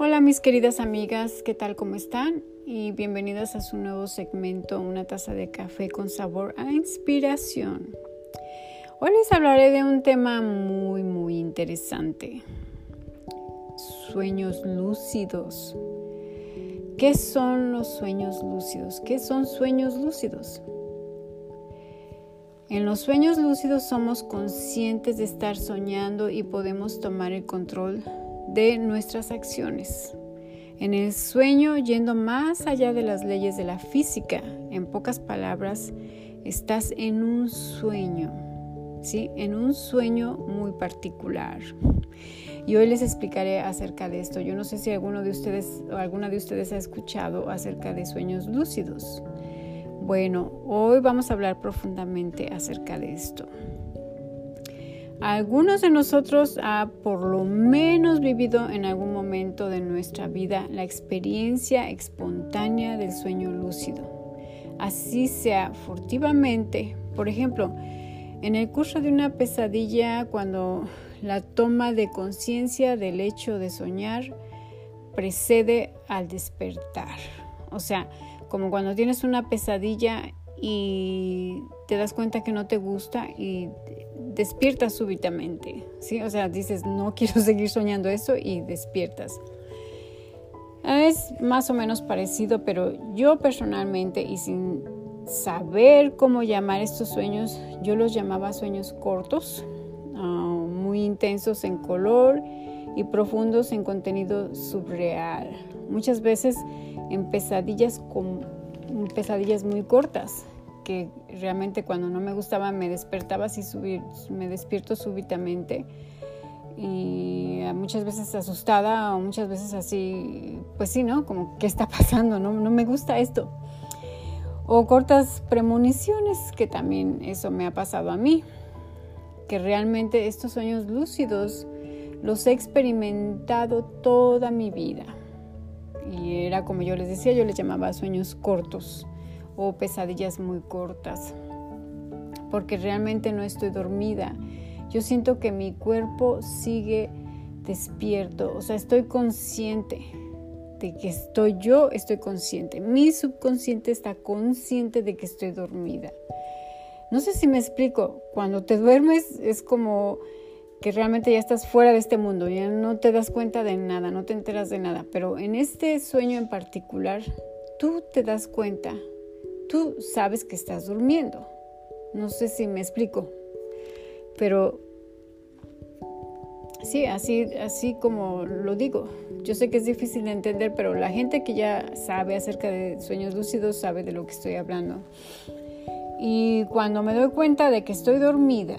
Hola mis queridas amigas, ¿qué tal? ¿Cómo están? Y bienvenidas a su nuevo segmento, una taza de café con sabor a inspiración. Hoy les hablaré de un tema muy, muy interesante. Sueños lúcidos. ¿Qué son los sueños lúcidos? ¿Qué son sueños lúcidos? En los sueños lúcidos somos conscientes de estar soñando y podemos tomar el control de nuestras acciones. En el sueño, yendo más allá de las leyes de la física, en pocas palabras, estás en un sueño, ¿sí? En un sueño muy particular. Y hoy les explicaré acerca de esto. Yo no sé si alguno de ustedes o alguna de ustedes ha escuchado acerca de sueños lúcidos. Bueno, hoy vamos a hablar profundamente acerca de esto. Algunos de nosotros ha por lo menos vivido en algún momento de nuestra vida la experiencia espontánea del sueño lúcido. Así sea furtivamente, por ejemplo, en el curso de una pesadilla cuando la toma de conciencia del hecho de soñar precede al despertar. O sea, como cuando tienes una pesadilla y te das cuenta que no te gusta y despiertas súbitamente, ¿sí? O sea, dices, no quiero seguir soñando eso y despiertas. Es más o menos parecido, pero yo personalmente y sin saber cómo llamar estos sueños, yo los llamaba sueños cortos, ah, muy intensos en color y profundos en contenido subreal. Muchas veces en pesadillas con pesadillas muy cortas que realmente cuando no me gustaba me despertaba así, subir, me despierto súbitamente y muchas veces asustada o muchas veces así, pues sí, ¿no? Como, ¿qué está pasando? No, no me gusta esto. O cortas premoniciones, que también eso me ha pasado a mí, que realmente estos sueños lúcidos los he experimentado toda mi vida. Y era como yo les decía, yo les llamaba sueños cortos o pesadillas muy cortas, porque realmente no estoy dormida. Yo siento que mi cuerpo sigue despierto, o sea, estoy consciente de que estoy yo, estoy consciente. Mi subconsciente está consciente de que estoy dormida. No sé si me explico, cuando te duermes es como que realmente ya estás fuera de este mundo, ya no te das cuenta de nada, no te enteras de nada, pero en este sueño en particular, tú te das cuenta tú sabes que estás durmiendo. No sé si me explico, pero sí, así, así como lo digo. Yo sé que es difícil de entender, pero la gente que ya sabe acerca de sueños lúcidos sabe de lo que estoy hablando. Y cuando me doy cuenta de que estoy dormida,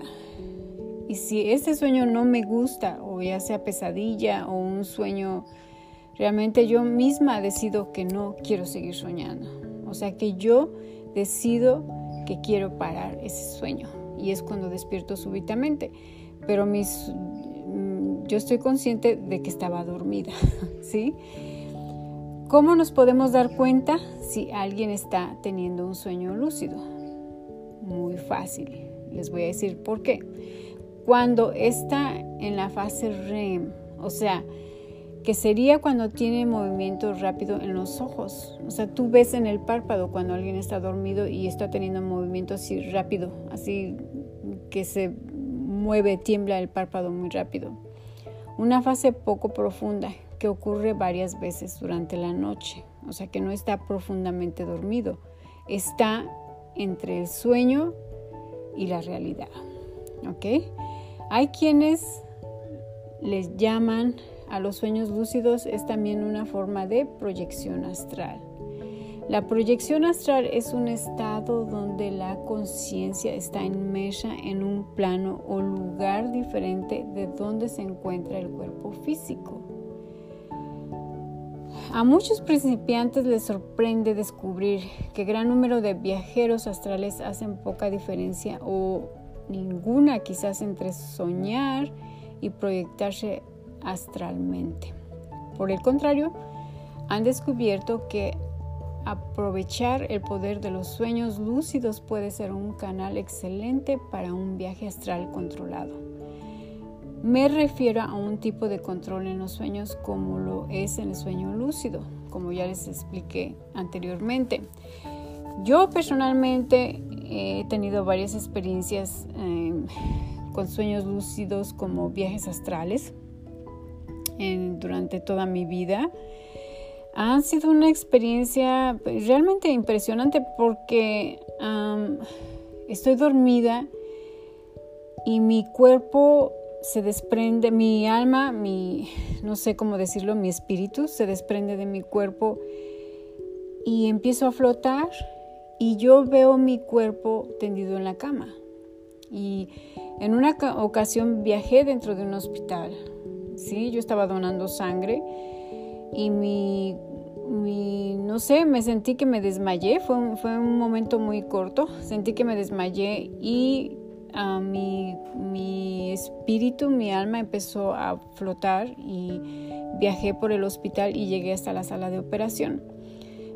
y si ese sueño no me gusta, o ya sea pesadilla o un sueño, realmente yo misma decido que no quiero seguir soñando. O sea que yo decido que quiero parar ese sueño y es cuando despierto súbitamente. Pero mis, mm, yo estoy consciente de que estaba dormida, ¿sí? ¿Cómo nos podemos dar cuenta si alguien está teniendo un sueño lúcido? Muy fácil. Les voy a decir por qué. Cuando está en la fase REM, o sea, que sería cuando tiene movimiento rápido en los ojos. O sea, tú ves en el párpado cuando alguien está dormido y está teniendo movimiento así rápido, así que se mueve, tiembla el párpado muy rápido. Una fase poco profunda que ocurre varias veces durante la noche, o sea que no está profundamente dormido, está entre el sueño y la realidad. ¿Ok? Hay quienes les llaman a los sueños lúcidos es también una forma de proyección astral. La proyección astral es un estado donde la conciencia está inmersa en un plano o lugar diferente de donde se encuentra el cuerpo físico. A muchos principiantes les sorprende descubrir que gran número de viajeros astrales hacen poca diferencia o ninguna quizás entre soñar y proyectarse astralmente. Por el contrario, han descubierto que aprovechar el poder de los sueños lúcidos puede ser un canal excelente para un viaje astral controlado. Me refiero a un tipo de control en los sueños como lo es en el sueño lúcido, como ya les expliqué anteriormente. Yo personalmente he tenido varias experiencias em, con sueños lúcidos como viajes astrales durante toda mi vida. Ha sido una experiencia pues, realmente impresionante porque estoy dormida y mi cuerpo se desprende, mi alma, mi, no sé cómo decirlo, mi espíritu se desprende de mi cuerpo y empiezo a flotar y yo veo mi cuerpo tendido en la cama. Y en una ocasión viajé dentro de un hospital, ¿sí? Yo estaba donando sangre y mi, no sé, me sentí que me desmayé, fue un, fue un momento muy corto, sentí que me desmayé y a mi, mi espíritu, mi alma empezó a flotar y viajé por el hospital y llegué hasta la sala de operación.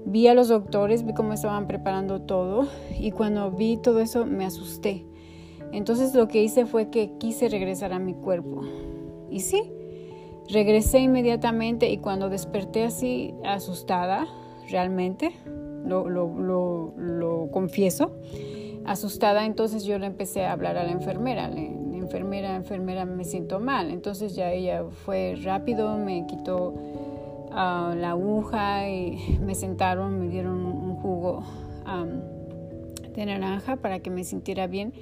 Vi a los doctores, vi cómo estaban preparando todo y cuando vi todo eso me asusté. Entonces lo que hice fue que quise regresar a mi cuerpo. Y sí, regresé inmediatamente y cuando desperté así asustada, realmente, lo, lo, lo, lo confieso, asustada, entonces yo le empecé a hablar a la enfermera. Enfermera, enfermera, me siento mal. Entonces ya ella fue rápido, me quitó ah, la aguja y me sentaron, me dieron un jugo de naranja para que me sintiera bien.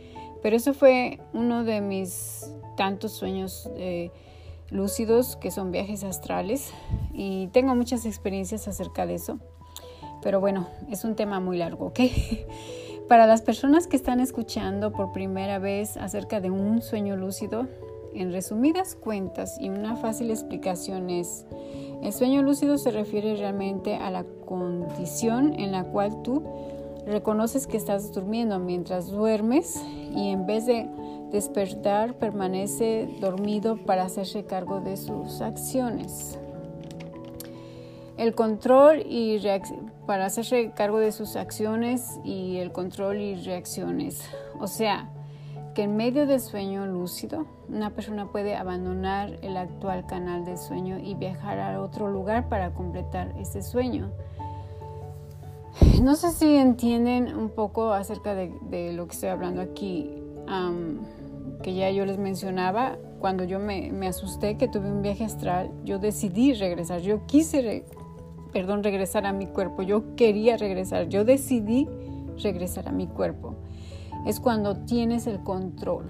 Pero eso fue uno de mis tantos sueños eh, lúcidos que son viajes astrales y tengo muchas experiencias acerca de eso. Pero bueno, es un tema muy largo, ¿ok? Para las personas que están escuchando por primera vez acerca de un sueño lúcido, en resumidas cuentas y una fácil explicación es, el sueño lúcido se refiere realmente a la condición en la cual tú reconoces que estás durmiendo mientras duermes y en vez de despertar permanece dormido para hacerse cargo de sus acciones. El control y para hacerse cargo de sus acciones y el control y reacciones. O sea, que en medio del sueño lúcido, una persona puede abandonar el actual canal del sueño y viajar a otro lugar para completar ese sueño. No sé si entienden un poco acerca de, lo que estoy hablando aquí, que ya yo les mencionaba, cuando yo me, asusté que tuve un viaje astral, yo decidí regresar, yo quise perdón, regresar a mi cuerpo. Yo quería regresar, yo decidí regresar a mi cuerpo. Es cuando tienes el control,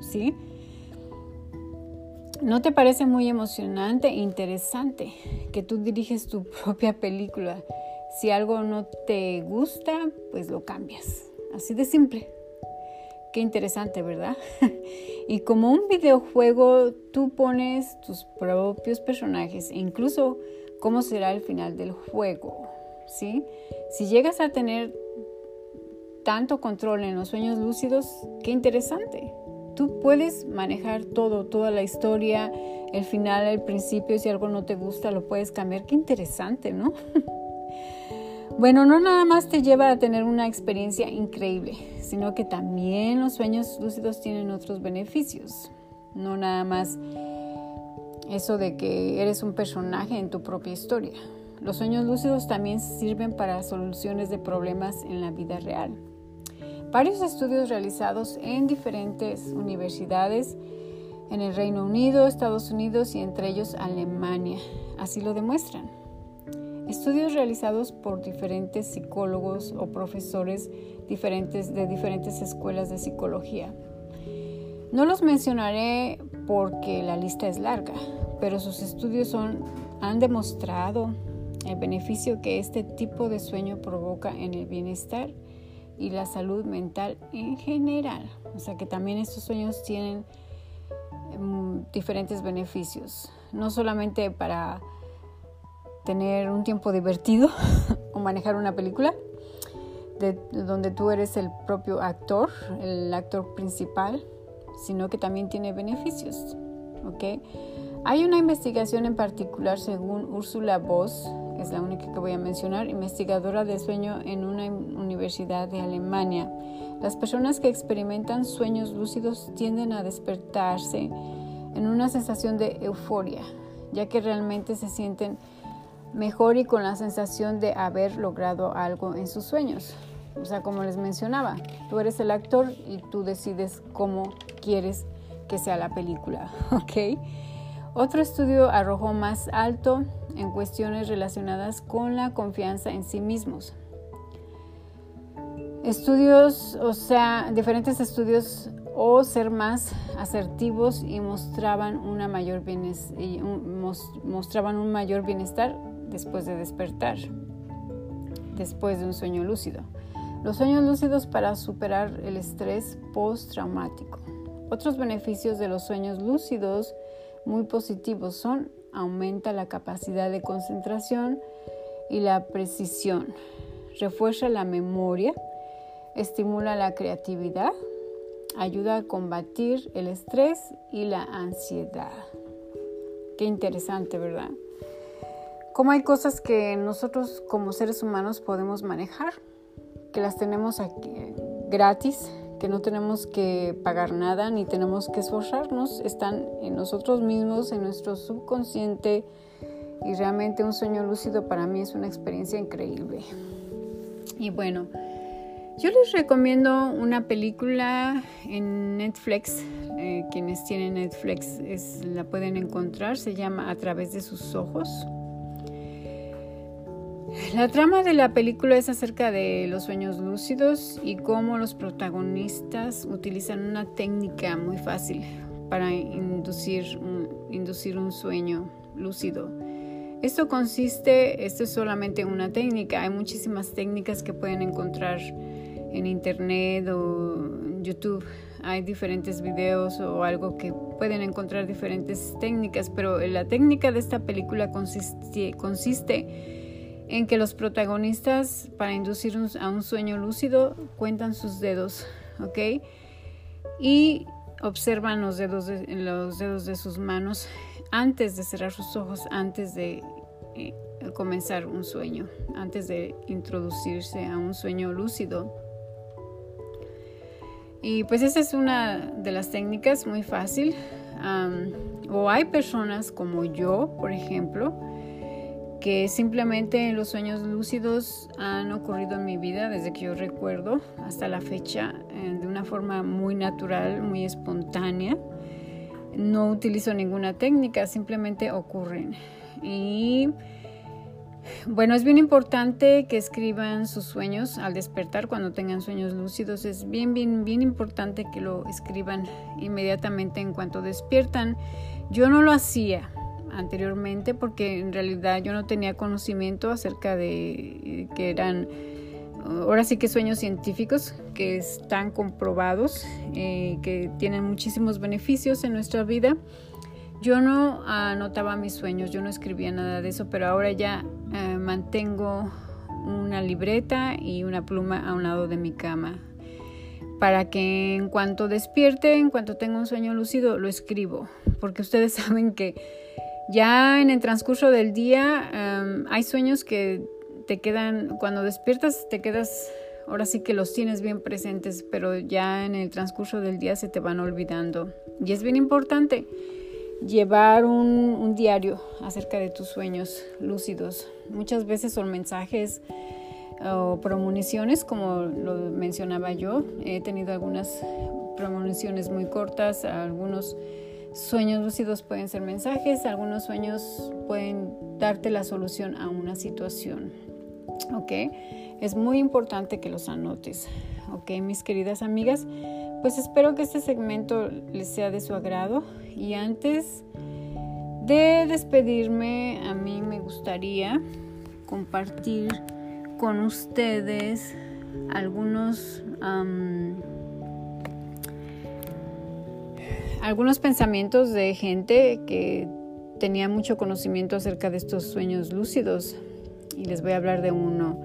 ¿sí? ¿No te parece muy emocionante e interesante que tú diriges tu propia película? Si algo no te gusta, pues lo cambias. Así de simple. Qué interesante, ¿verdad? y como un videojuego, tú pones tus propios personajes e incluso cómo será el final del juego. ¿sí? Si llegas a tener tanto control en los sueños lúcidos, qué interesante. Tú puedes manejar todo, toda la historia, el final, el principio, si algo no te gusta, lo puedes cambiar. Qué interesante, ¿no? bueno, no nada más te lleva a tener una experiencia increíble, sino que también los sueños lúcidos tienen otros beneficios. No nada más eso de que eres un personaje en tu propia historia. Los sueños lúcidos también sirven para soluciones de problemas en la vida real. Varios estudios realizados en diferentes universidades en el Reino Unido, Estados Unidos y entre ellos Alemania así lo demuestran. Estudios realizados por diferentes psicólogos o profesores diferentes de diferentes escuelas de psicología. No los mencionaré porque la lista es larga, pero sus estudios han demostrado el beneficio que este tipo de sueño provoca en el bienestar y la salud mental en general. O sea que también estos sueños tienen em, diferentes beneficios, no solamente para tener un tiempo divertido o manejar una película, de, donde tú eres el propio actor, el actor principal, sino que también tiene beneficios. ¿ok? Hay una investigación en particular según Úrsula Voss, es la única que voy a mencionar, investigadora de sueño en una universidad de Alemania. Las personas que experimentan sueños lúcidos tienden a despertarse en una sensación de euforia, ya que realmente se sienten mejor y con la sensación de haber logrado algo en sus sueños. O sea, como les mencionaba, tú eres el actor y tú decides cómo quieres que sea la película, ¿ok? Otro estudio arrojó más alto en cuestiones relacionadas con la confianza en sí mismos. Estudios, o sea, diferentes estudios o ser más asertivos y mostraban, una mayor mostraban un mayor bienestar después de despertar, después de un sueño lúcido. Los sueños lúcidos para superar el estrés postraumático. Otros beneficios de los sueños lúcidos muy positivos son aumenta la capacidad de concentración y la precisión, refuerza la memoria, estimula la creatividad, ayuda a combatir el estrés y la ansiedad. Qué interesante, ¿verdad? Cómo hay cosas que nosotros como seres humanos podemos manejar, que las tenemos aquí gratis, que no tenemos que pagar nada ni tenemos que esforzarnos, están en nosotros mismos, en nuestro subconsciente y realmente un sueño lúcido para mí es una experiencia increíble. Y bueno, yo les recomiendo una película en Netflix, eh, quienes tienen Netflix la pueden encontrar, se llama A través de sus ojos. La trama de la película es acerca de los sueños lúcidos y cómo los protagonistas utilizan una técnica muy fácil para inducir un, inducir un sueño lúcido. Esto consiste, esto es solamente una técnica, hay muchísimas técnicas que pueden encontrar en internet o YouTube. Hay diferentes videos o algo que pueden encontrar diferentes técnicas, pero la técnica de esta película consiste, consiste en que los protagonistas para inducir a un sueño lúcido cuentan sus dedos, ¿ok? Y observan los dedos de, los dedos de sus manos antes de cerrar sus ojos, antes de eh, comenzar un sueño, antes de introducirse a un sueño lúcido. Y pues esa es una de las técnicas muy fácil. o hay personas como yo, por ejemplo, que simplemente los sueños lúcidos han ocurrido en mi vida desde que yo recuerdo hasta la fecha eh, de una forma muy natural, muy espontánea. No utilizo ninguna técnica, simplemente ocurren. Y bueno, es bien importante que escriban sus sueños al despertar cuando tengan sueños lúcidos. Es bien, bien, bien importante que lo escriban inmediatamente en cuanto despiertan. Yo no lo hacía anteriormente porque en realidad yo no tenía conocimiento acerca de que eran ahora sí que sueños científicos que están comprobados, eh, que tienen muchísimos beneficios en nuestra vida. Yo no anotaba mis sueños, yo no escribía nada de eso, pero ahora ya eh, mantengo una libreta y una pluma a un lado de mi cama para que en cuanto despierte, en cuanto tenga un sueño lúcido, lo escribo, porque ustedes saben que ya en el transcurso del día em, hay sueños que te quedan, cuando despiertas te quedas, ahora sí que los tienes bien presentes, pero ya en el transcurso del día se te van olvidando. Y es bien importante llevar un, diario acerca de tus sueños lúcidos. Muchas veces son mensajes o premoniciones, como lo mencionaba yo. He tenido algunas premoniciones muy cortas, algunos Sueños lúcidos pueden ser mensajes, algunos sueños pueden darte la solución a una situación. ¿Ok? Es muy importante que los anotes. ¿Ok, mis queridas amigas? Pues espero que este segmento les sea de su agrado. Y antes de despedirme, a mí me gustaría compartir con ustedes algunos algunos pensamientos de gente que tenía mucho conocimiento acerca de estos sueños lúcidos y les voy a hablar de uno.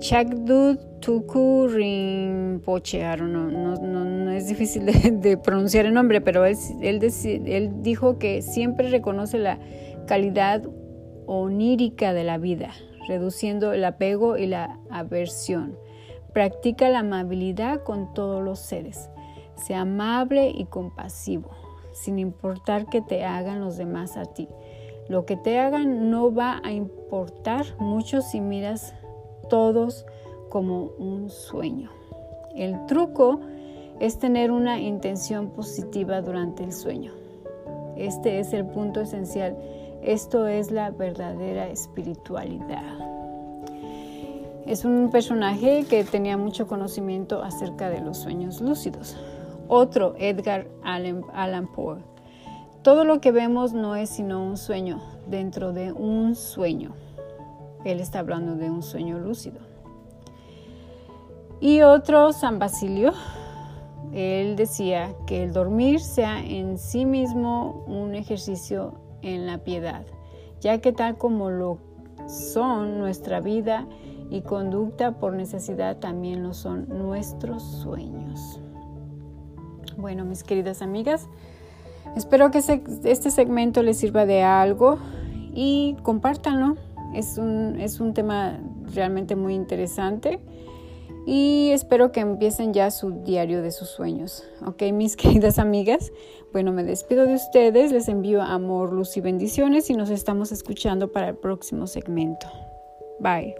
Chagdud Tuku Rinpoche, no, no, no, es difícil de, pronunciar el nombre, pero él, él dijo que siempre reconoce la calidad onírica de la vida, reduciendo el apego y la aversión. Practica la amabilidad con todos los seres sea amable y compasivo. sin importar que te hagan los demás a ti. Lo que te hagan no va a importar mucho si miras todos como un sueño. El truco es tener una intención positiva durante el sueño. Este es el punto esencial. Esto es la verdadera espiritualidad. Es un personaje que tenía mucho conocimiento acerca de los sueños lúcidos. Otro, Edgar Allan, Poe. Todo lo que vemos no es sino un sueño dentro de un sueño. Él está hablando de un sueño lúcido. Y otro, San Basilio, él decía que el dormir sea en sí mismo un ejercicio en la piedad, ya que tal como lo son nuestra vida y conducta por necesidad, también lo son nuestros sueños. Bueno, mis queridas amigas, espero que este segmento les sirva de algo y compártanlo. Es un, es un tema realmente muy interesante y espero que empiecen ya su diario de sus sueños. Ok, mis queridas amigas, bueno, me despido de ustedes, les envío amor, luz y bendiciones y nos estamos escuchando para el próximo segmento. Bye.